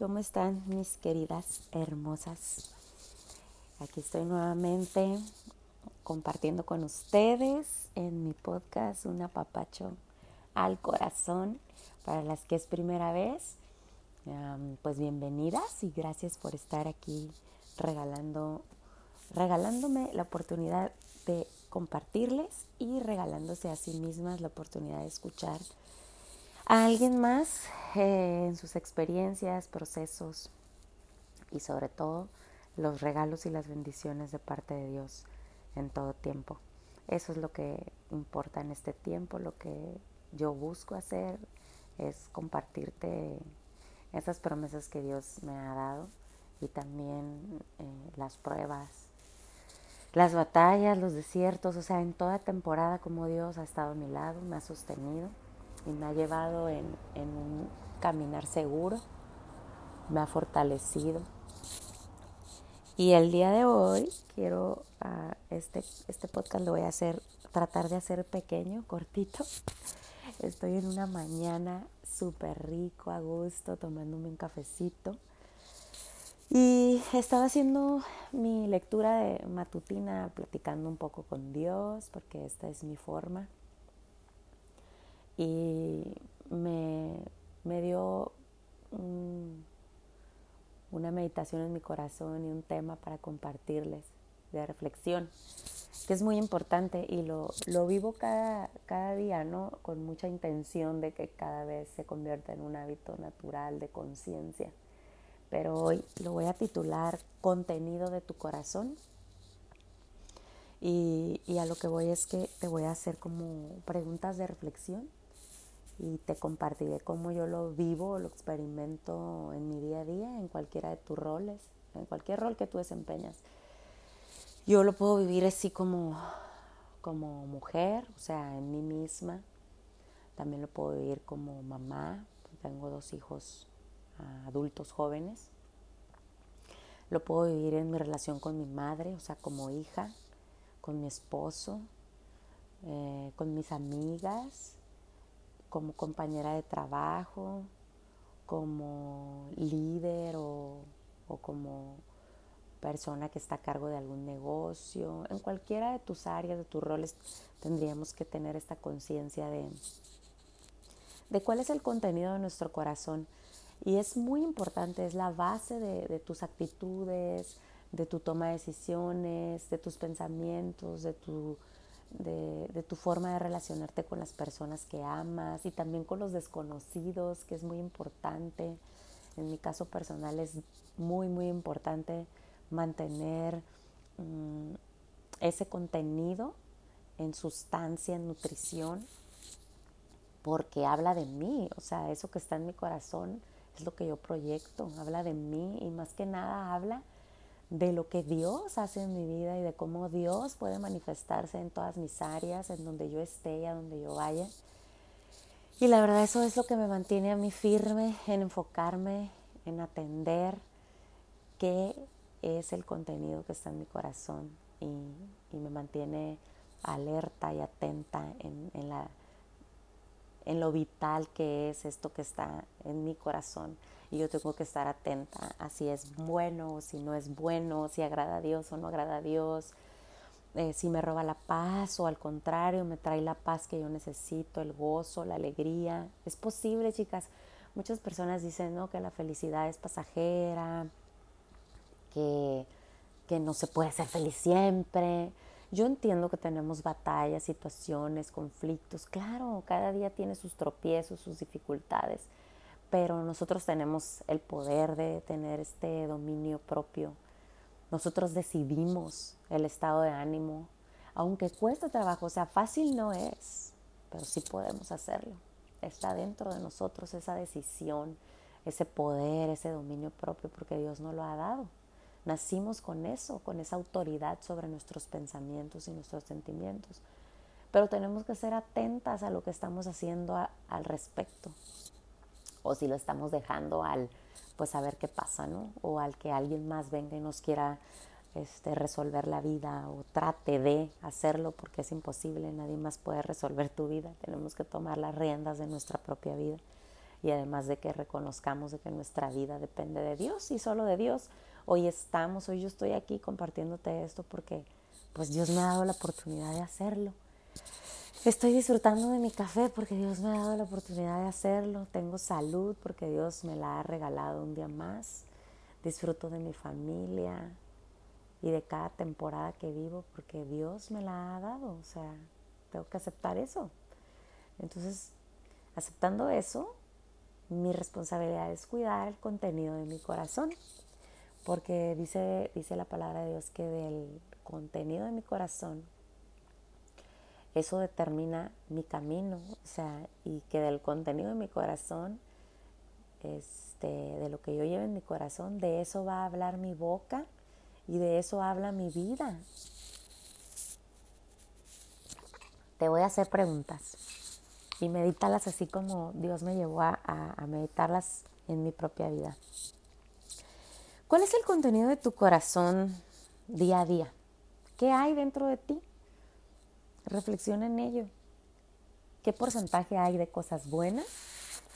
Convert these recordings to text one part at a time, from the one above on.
¿cómo están mis queridas hermosas? Aquí estoy nuevamente compartiendo con ustedes en mi podcast Un apapacho al corazón. Para las que es primera vez, pues bienvenidas y gracias por estar aquí regalando, regalándome la oportunidad de compartirles y regalándose a sí mismas la oportunidad de escuchar a alguien más eh, en sus experiencias, procesos y sobre todo los regalos y las bendiciones de parte de Dios en todo tiempo. Eso es lo que importa en este tiempo, lo que yo busco hacer es compartirte esas promesas que Dios me ha dado y también eh, las pruebas, las batallas, los desiertos, o sea, en toda temporada como Dios ha estado a mi lado, me ha sostenido y me ha llevado en, un caminar seguro, me ha fortalecido. Y el día de hoy quiero, uh, este, este podcast lo voy a hacer, tratar de hacer pequeño, cortito. Estoy en una mañana súper rico, a gusto, tomándome un cafecito. Y estaba haciendo mi lectura de matutina, platicando un poco con Dios, porque esta es mi forma y me, dio una meditación en mi corazón y un tema para compartirles de reflexión, que es muy importante y lo, lo vivo cada, cada día, ¿no? Con mucha intención de que cada vez se convierta en un hábito natural de conciencia. Pero hoy lo voy a titular Contenido de tu corazón. Y, y a lo que voy es que te voy a hacer como preguntas de reflexión y te compartiré cómo yo lo vivo, lo experimento en mi día a día, en cualquiera de tus roles, en cualquier rol que tú desempeñas. Yo lo puedo vivir así como, como mujer, o sea, en mí misma. También lo puedo vivir como mamá. Tengo dos hijos ah, adultos jóvenes. Lo puedo vivir en mi relación con mi madre, o sea, como hija, con mi esposo, eh, con mis amigas, como compañera de trabajo, como líder o, como persona que está a cargo de algún negocio, en cualquiera de tus áreas, de tus roles, tendríamos que tener esta conciencia de, de cuál es el contenido de nuestro corazón. Y es muy importante, es la base de, de tus actitudes, de tu toma de decisiones, de tus pensamientos, de tu de, tu forma de relacionarte con las personas que amas y también con los desconocidos, que es muy importante. En mi caso personal es muy, muy importante mantener mm, ese contenido en sustancia, en nutrición, porque habla de mí, o sea, eso que está en mi corazón es lo que yo proyecto, habla de mí y más que nada habla de lo que Dios hace en mi vida y de cómo Dios puede manifestarse en todas mis áreas, en donde yo esté y a donde yo vaya. Y la verdad eso es lo que me mantiene a mí firme en enfocarme, en atender qué es el contenido que está en mi corazón y, me mantiene alerta y atenta en, en, la, en lo vital que es esto que está en mi corazón y yo tengo que estar atenta a si es bueno o si no es bueno, si agrada a Dios o no agrada a Dios, eh, si me roba la paz o al contrario me trae la paz que yo necesito, el gozo, la alegría. Es posible, chicas. Muchas personas dicen ¿no? que la felicidad es pasajera, que, que no se puede ser feliz siempre. Yo entiendo que tenemos batallas, situaciones, conflictos. Claro, cada día tiene sus tropiezos, sus dificultades pero nosotros tenemos el poder de tener este dominio propio. Nosotros decidimos el estado de ánimo, aunque cueste trabajo, o sea, fácil no es, pero sí podemos hacerlo. Está dentro de nosotros esa decisión, ese poder, ese dominio propio, porque Dios nos lo ha dado. Nacimos con eso, con esa autoridad sobre nuestros pensamientos y nuestros sentimientos. Pero tenemos que ser atentas a lo que estamos haciendo al respecto o si lo estamos dejando al pues a ver qué pasa, ¿no? O al que alguien más venga y nos quiera este, resolver la vida o trate de hacerlo porque es imposible, nadie más puede resolver tu vida, tenemos que tomar las riendas de nuestra propia vida. y además de que reconozcamos de que nuestra vida depende de Dios y solo de Dios. Hoy estamos, hoy yo estoy aquí compartiéndote esto porque pues Dios me ha dado la oportunidad de hacerlo. Estoy disfrutando de mi café porque Dios me ha dado la oportunidad de hacerlo. Tengo salud porque Dios me la ha regalado un día más. Disfruto de mi familia y de cada temporada que vivo porque Dios me la ha dado. O sea, tengo que aceptar eso. Entonces, aceptando eso, mi responsabilidad es cuidar el contenido de mi corazón. Porque dice, dice la palabra de Dios que del contenido de mi corazón, eso determina mi camino, o sea, y que del contenido de mi corazón, este, de lo que yo llevo en mi corazón, de eso va a hablar mi boca y de eso habla mi vida. Te voy a hacer preguntas y medítalas así como Dios me llevó a, a meditarlas en mi propia vida. ¿Cuál es el contenido de tu corazón día a día? ¿Qué hay dentro de ti? Reflexiona en ello. ¿Qué porcentaje hay de cosas buenas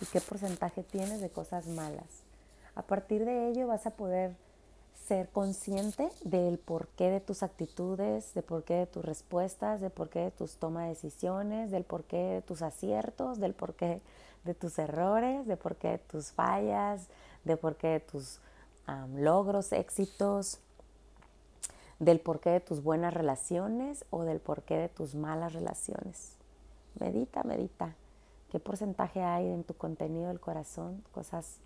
y qué porcentaje tienes de cosas malas? A partir de ello vas a poder ser consciente del porqué de tus actitudes, del porqué de tus respuestas, del porqué de tus tomas de decisiones, del porqué de tus aciertos, del porqué de tus errores, del porqué de tus fallas, del porqué de tus logros, éxitos, del porqué de tus buenas relaciones o del porqué de tus malas relaciones. Medita, medita. ¿Qué porcentaje hay en tu contenido del corazón? Cosas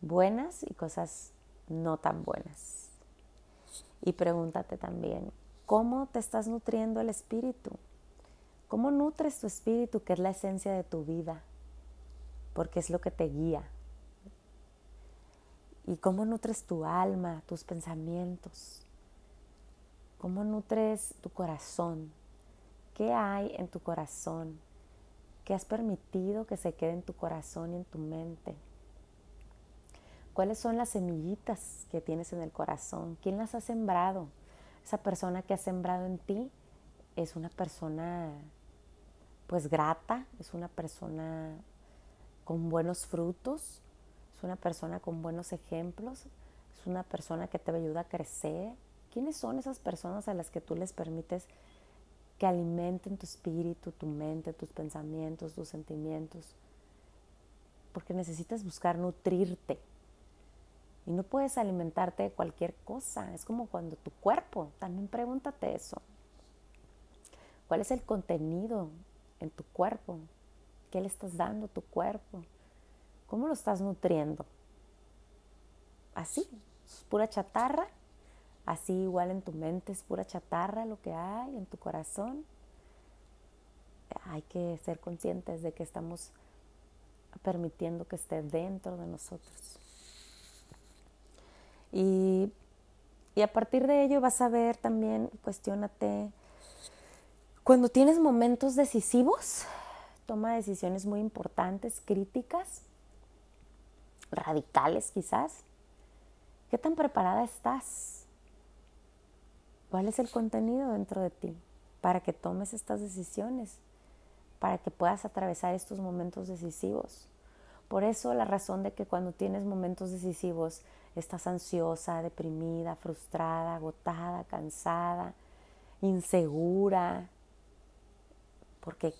buenas y cosas no tan buenas. Y pregúntate también, ¿cómo te estás nutriendo el espíritu? ¿Cómo nutres tu espíritu, que es la esencia de tu vida? Porque es lo que te guía. ¿Y cómo nutres tu alma, tus pensamientos? ¿Cómo nutres tu corazón? ¿Qué hay en tu corazón? ¿Qué has permitido que se quede en tu corazón y en tu mente? ¿Cuáles son las semillitas que tienes en el corazón? ¿Quién las ha sembrado? Esa persona que ha sembrado en ti es una persona pues grata, es una persona con buenos frutos, es una persona con buenos ejemplos, es una persona que te ayuda a crecer, ¿Quiénes son esas personas a las que tú les permites que alimenten tu espíritu, tu mente, tus pensamientos, tus sentimientos? Porque necesitas buscar nutrirte. Y no puedes alimentarte de cualquier cosa. Es como cuando tu cuerpo, también pregúntate eso. ¿Cuál es el contenido en tu cuerpo? ¿Qué le estás dando a tu cuerpo? ¿Cómo lo estás nutriendo? Así, es pura chatarra Así igual en tu mente es pura chatarra lo que hay, en tu corazón. Hay que ser conscientes de que estamos permitiendo que esté dentro de nosotros. Y, y a partir de ello vas a ver también, cuestionate, cuando tienes momentos decisivos, toma decisiones muy importantes, críticas, radicales quizás. ¿Qué tan preparada estás? ¿Cuál es el contenido dentro de ti para que tomes estas decisiones? Para que puedas atravesar estos momentos decisivos. Por eso la razón de que cuando tienes momentos decisivos estás ansiosa, deprimida, frustrada, agotada, cansada, insegura, porque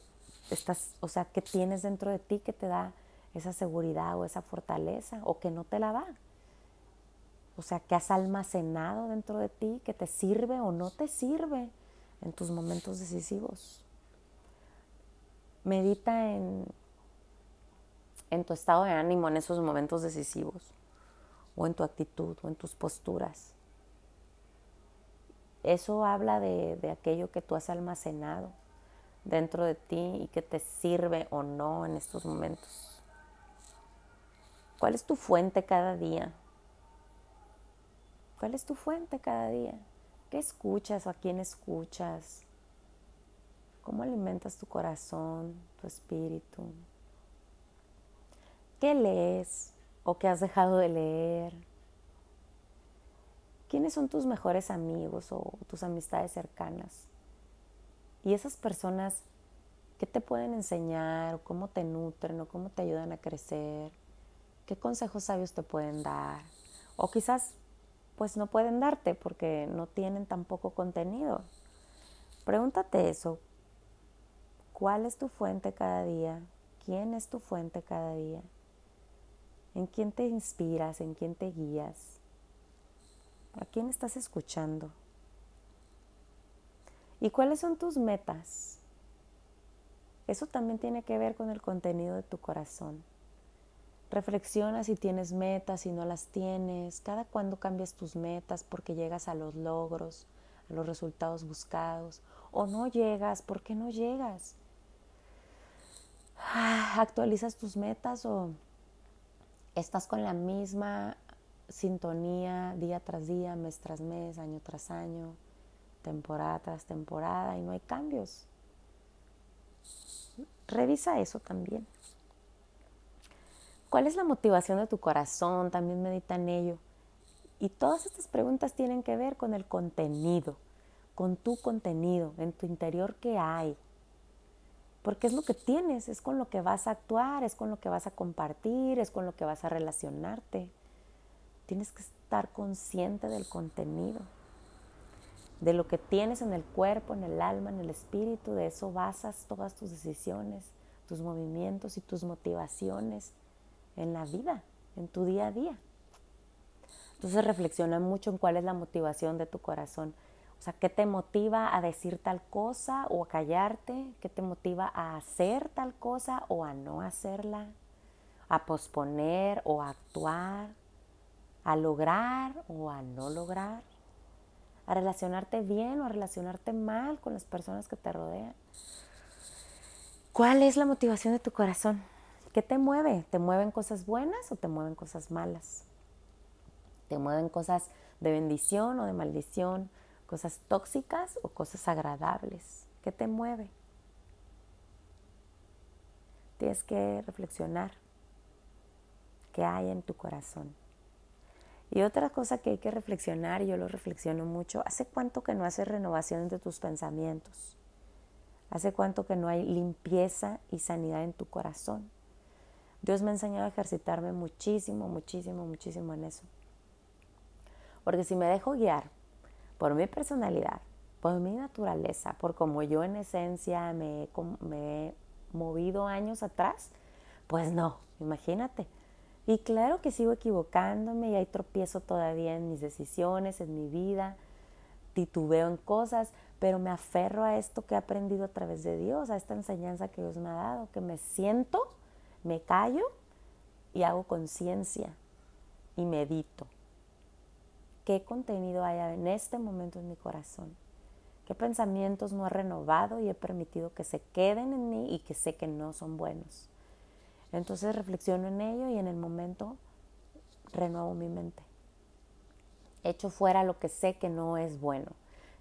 estás, o sea, ¿qué tienes dentro de ti que te da esa seguridad o esa fortaleza o que no te la da? O sea, que has almacenado dentro de ti, que te sirve o no te sirve en tus momentos decisivos. Medita en, en tu estado de ánimo en esos momentos decisivos, o en tu actitud, o en tus posturas. Eso habla de, de aquello que tú has almacenado dentro de ti y que te sirve o no en estos momentos. ¿Cuál es tu fuente cada día? ¿Cuál es tu fuente cada día? ¿Qué escuchas o a quién escuchas? ¿Cómo alimentas tu corazón, tu espíritu? ¿Qué lees o qué has dejado de leer? ¿Quiénes son tus mejores amigos o tus amistades cercanas? Y esas personas qué te pueden enseñar, o cómo te nutren, o cómo te ayudan a crecer, qué consejos sabios te pueden dar, o quizás pues no pueden darte porque no tienen tampoco contenido. Pregúntate eso, ¿cuál es tu fuente cada día? ¿Quién es tu fuente cada día? ¿En quién te inspiras? ¿En quién te guías? ¿A quién estás escuchando? ¿Y cuáles son tus metas? Eso también tiene que ver con el contenido de tu corazón. Reflexiona si tienes metas, si no las tienes, cada cuando cambias tus metas porque llegas a los logros, a los resultados buscados, o no llegas, ¿por qué no llegas? Ah, ¿Actualizas tus metas o estás con la misma sintonía día tras día, mes tras mes, año tras año, temporada tras temporada y no hay cambios? Revisa eso también. ¿Cuál es la motivación de tu corazón? También medita en ello. Y todas estas preguntas tienen que ver con el contenido, con tu contenido, en tu interior que hay. Porque es lo que tienes, es con lo que vas a actuar, es con lo que vas a compartir, es con lo que vas a relacionarte. Tienes que estar consciente del contenido, de lo que tienes en el cuerpo, en el alma, en el espíritu. De eso basas todas tus decisiones, tus movimientos y tus motivaciones en la vida, en tu día a día. Entonces reflexiona mucho en cuál es la motivación de tu corazón. O sea, ¿qué te motiva a decir tal cosa o a callarte? ¿Qué te motiva a hacer tal cosa o a no hacerla? ¿A posponer o a actuar? ¿A lograr o a no lograr? ¿A relacionarte bien o a relacionarte mal con las personas que te rodean? ¿Cuál es la motivación de tu corazón? ¿Qué te mueve? ¿Te mueven cosas buenas o te mueven cosas malas? ¿Te mueven cosas de bendición o de maldición? ¿Cosas tóxicas o cosas agradables? ¿Qué te mueve? Tienes que reflexionar qué hay en tu corazón. Y otra cosa que hay que reflexionar, y yo lo reflexiono mucho, ¿hace cuánto que no haces renovación de tus pensamientos? ¿Hace cuánto que no hay limpieza y sanidad en tu corazón? Dios me ha enseñado a ejercitarme muchísimo, muchísimo, muchísimo en eso. Porque si me dejo guiar por mi personalidad, por mi naturaleza, por como yo en esencia me, me he movido años atrás, pues no, imagínate. Y claro que sigo equivocándome y hay tropiezo todavía en mis decisiones, en mi vida, titubeo en cosas, pero me aferro a esto que he aprendido a través de Dios, a esta enseñanza que Dios me ha dado, que me siento me callo y hago conciencia y medito. ¿Qué contenido hay en este momento en mi corazón? ¿Qué pensamientos no he renovado y he permitido que se queden en mí y que sé que no son buenos? Entonces reflexiono en ello y en el momento renuevo mi mente. Echo fuera lo que sé que no es bueno,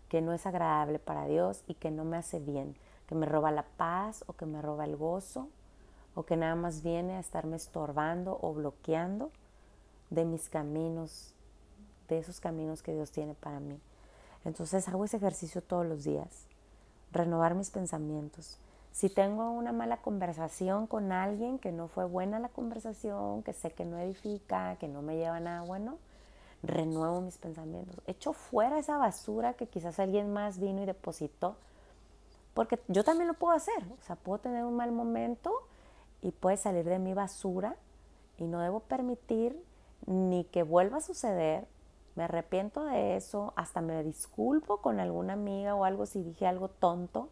que no es agradable para Dios y que no me hace bien, que me roba la paz o que me roba el gozo o que nada más viene a estarme estorbando o bloqueando de mis caminos, de esos caminos que Dios tiene para mí. Entonces hago ese ejercicio todos los días, renovar mis pensamientos. Si tengo una mala conversación con alguien que no fue buena la conversación, que sé que no edifica, que no me lleva nada bueno, renuevo mis pensamientos. Echo fuera esa basura que quizás alguien más vino y depositó, porque yo también lo puedo hacer. O sea, puedo tener un mal momento y puede salir de mi basura y no debo permitir ni que vuelva a suceder. Me arrepiento de eso, hasta me disculpo con alguna amiga o algo si dije algo tonto.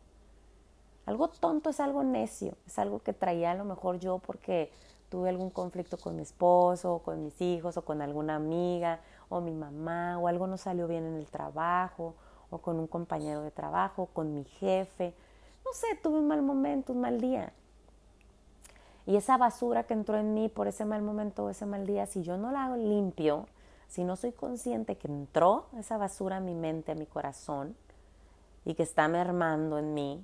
Algo tonto es algo necio, es algo que traía a lo mejor yo porque tuve algún conflicto con mi esposo, o con mis hijos, o con alguna amiga, o mi mamá, o algo no salió bien en el trabajo, o con un compañero de trabajo, con mi jefe. No sé, tuve un mal momento, un mal día. Y esa basura que entró en mí por ese mal momento o ese mal día, si yo no la limpio, si no soy consciente que entró esa basura a mi mente, a mi corazón, y que está mermando en mí,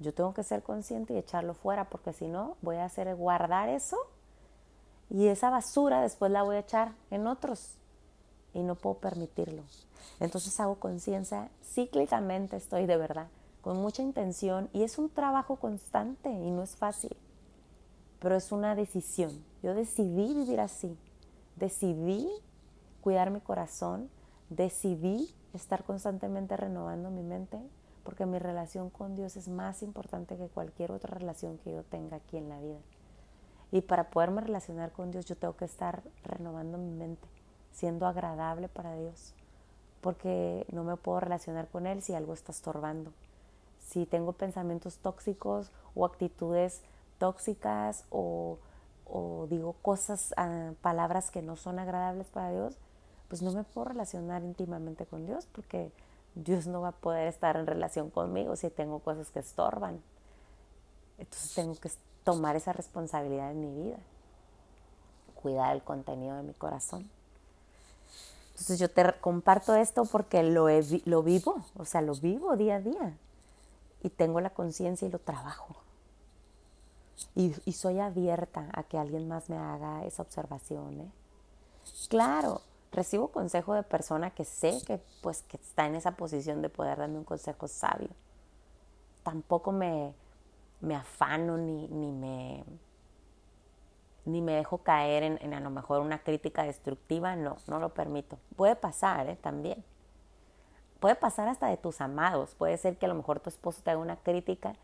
yo tengo que ser consciente y echarlo fuera, porque si no, voy a hacer guardar eso y esa basura después la voy a echar en otros y no puedo permitirlo. Entonces hago conciencia, cíclicamente estoy de verdad con mucha intención y es un trabajo constante y no es fácil, pero es una decisión. Yo decidí vivir así, decidí cuidar mi corazón, decidí estar constantemente renovando mi mente porque mi relación con Dios es más importante que cualquier otra relación que yo tenga aquí en la vida. Y para poderme relacionar con Dios yo tengo que estar renovando mi mente, siendo agradable para Dios, porque no me puedo relacionar con Él si algo está estorbando si tengo pensamientos tóxicos o actitudes tóxicas o, digo cosas, ah, palabras que no son agradables para Dios, pues no me puedo relacionar íntimamente con Dios porque Dios no va a poder estar en relación conmigo si tengo cosas que estorban. Entonces tengo que tomar esa responsabilidad en mi vida, cuidar el contenido de mi corazón. Entonces yo te comparto esto porque lo, lo vivo, o sea, lo vivo día a día y tengo la conciencia y lo trabajo. Y, soy abierta a que alguien más me haga esa observación. ¿eh? Claro, recibo consejo de persona que sé que, pues, que está en esa posición de poder darme un consejo sabio. Tampoco me, me afano ni, ni, me, ni me dejo caer en, a lo mejor una crítica destructiva. No, no lo permito. Puede pasar ¿eh? también puede pasar hasta de tus amados. Puede ser que a lo mejor tu esposo te haga una crítica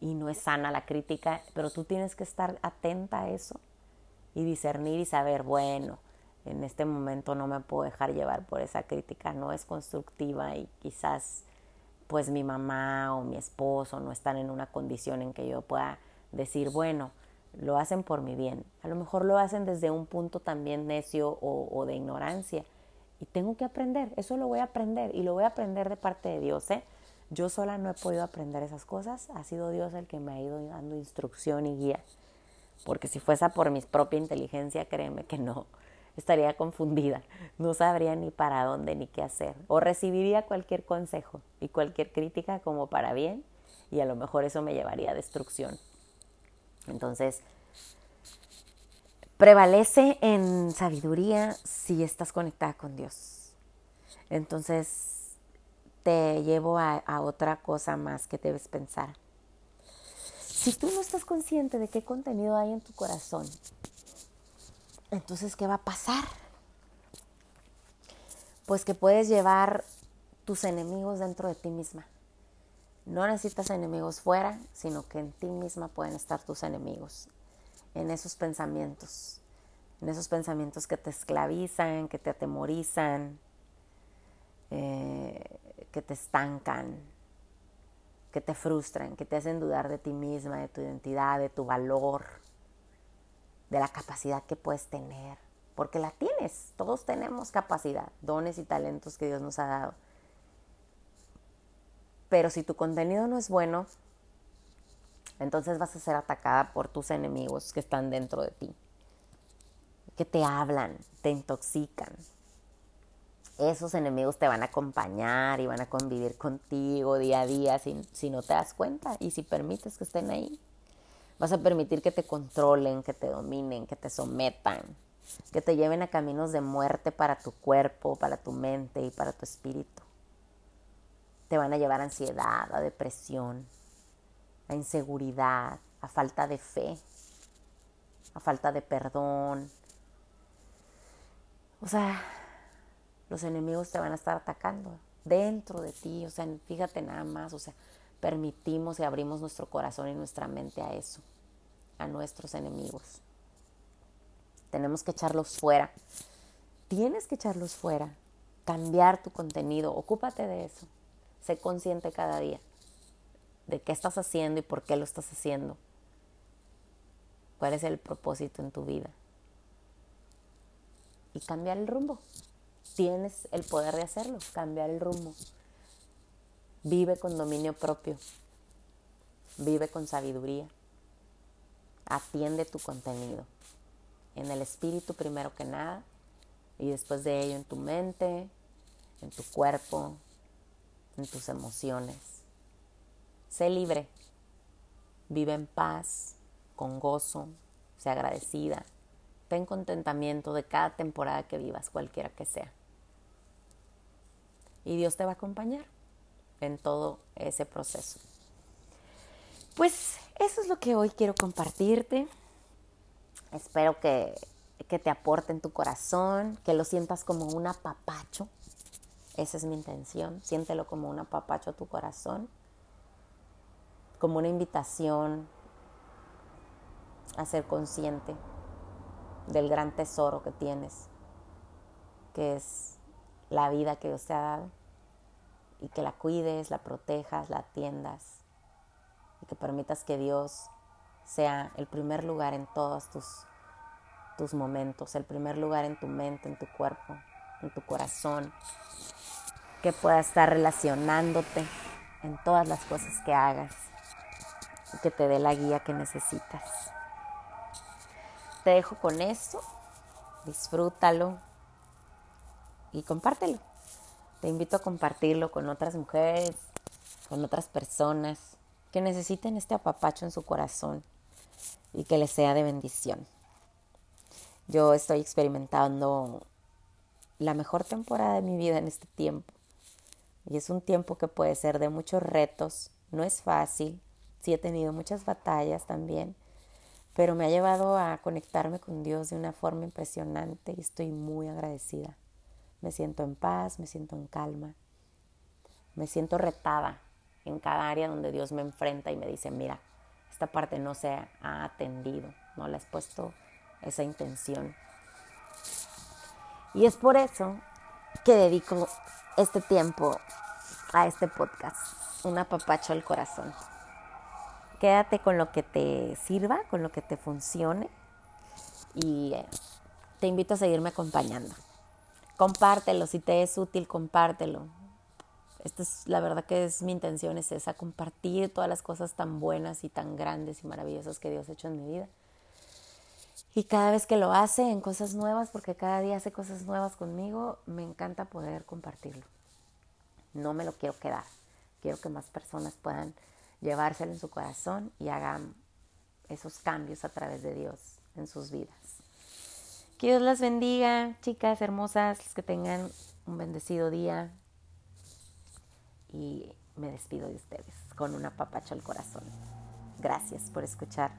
y no es sana la crítica, pero tú tienes que estar atenta a eso y discernir y saber, bueno, en este momento no me puedo dejar llevar por esa crítica, no es constructiva y quizás pues mi mamá o mi esposo no están en una condición en que yo pueda decir, bueno, lo hacen por mi bien. A lo mejor lo hacen desde un punto también necio o, de ignorancia, y tengo que aprender, eso lo voy a aprender y lo voy a aprender de parte de Dios. ¿eh? Yo sola no he podido aprender esas cosas, ha sido Dios el que me ha ido dando instrucción y guía. Porque si fuese por mi propia inteligencia, créeme que no, estaría confundida, no sabría ni para dónde ni qué hacer. O recibiría cualquier consejo y cualquier crítica como para bien y a lo mejor eso me llevaría a destrucción. Entonces, prevalece en sabiduría si estás conectada con Dios. Entonces, te llevo a, otra cosa más que debes pensar. Si tú no estás consciente de qué contenido hay en tu corazón, entonces, ¿qué va a pasar? Pues que puedes llevar tus enemigos dentro de ti misma. No necesitas enemigos fuera, sino que en ti misma pueden estar tus enemigos en esos pensamientos, en esos pensamientos que te esclavizan, que te atemorizan, eh, que te estancan, que te frustran, que te hacen dudar de ti misma, de tu identidad, de tu valor, de la capacidad que puedes tener, porque la tienes, todos tenemos capacidad, dones y talentos que Dios nos ha dado. Pero si tu contenido no es bueno, entonces vas a ser atacada por tus enemigos que están dentro de ti, que te hablan, te intoxican. Esos enemigos te van a acompañar y van a convivir contigo día a día si, si no te das cuenta y si permites que estén ahí. Vas a permitir que te controlen, que te dominen, que te sometan, que te lleven a caminos de muerte para tu cuerpo, para tu mente y para tu espíritu. Te van a llevar a ansiedad, a depresión, a inseguridad, a falta de fe, a falta de perdón. O sea, los enemigos te van a estar atacando dentro de ti. O sea, fíjate nada más, o sea, permitimos y abrimos nuestro corazón y nuestra mente a eso, a nuestros enemigos. Tenemos que echarlos fuera. Tienes que echarlos fuera, cambiar tu contenido, ocúpate de eso. Sé consciente cada día de qué estás haciendo y por qué lo estás haciendo. ¿Cuál es el propósito en tu vida? Y cambiar el rumbo. Tienes el poder de hacerlo, cambiar el rumbo. Vive con dominio propio. Vive con sabiduría. Atiende tu contenido. En el espíritu primero que nada y después de ello en tu mente, en tu cuerpo, en tus emociones Sé libre. Vive en paz, con gozo, sé agradecida. Ten contentamiento de cada temporada que vivas, cualquiera que sea. Y Dios te va a acompañar. en todo ese proceso. Pues eso es lo que hoy quiero compartirte. Espero que, que te aporte en tu corazón, que lo sientas como un apapacho. Esa es mi intención. Siéntelo como un apapacho a tu corazón, como una invitación a ser consciente del gran tesoro que tienes, que es la vida que Dios te ha dado, y que la cuides, la protejas, la atiendas, y que permitas que Dios sea el primer lugar en todos tus, tus momentos, el primer lugar en tu mente, en tu cuerpo, en tu corazón, que pueda estar relacionándote en todas las cosas que hagas y que te dé la guía que necesitas. Te dejo con eso, disfrútalo y compártelo. Te invito a compartirlo con otras mujeres, con otras personas que necesiten este apapacho en su corazón y que les sea de bendición. Yo estoy experimentando la mejor temporada de mi vida en este tiempo. Y es un tiempo que puede ser de muchos retos, no es fácil, sí he tenido muchas batallas también, pero me ha llevado a conectarme con Dios de una forma impresionante y estoy muy agradecida. Me siento en paz, me siento en calma, me siento retada en cada área donde Dios me enfrenta y me dice, mira, esta parte no se ha atendido, no le has puesto esa intención. Y es por eso que dedico este tiempo a este podcast, un apapacho al corazón. Quédate con lo que te sirva, con lo que te funcione y eh, te invito a seguirme acompañando. Compártelo, si te es útil, compártelo. Esta es la verdad que es mi intención, es esa, compartir todas las cosas tan buenas y tan grandes y maravillosas que Dios ha hecho en mi vida. Y cada vez que lo hace en cosas nuevas, porque cada día hace cosas nuevas conmigo, me encanta poder compartirlo. No me lo quiero quedar. Quiero que más personas puedan llevárselo en su corazón y hagan esos cambios a través de Dios en sus vidas. Dios las bendiga, chicas hermosas, que tengan un bendecido día. Y me despido de ustedes con una papacha al corazón. Gracias por escuchar.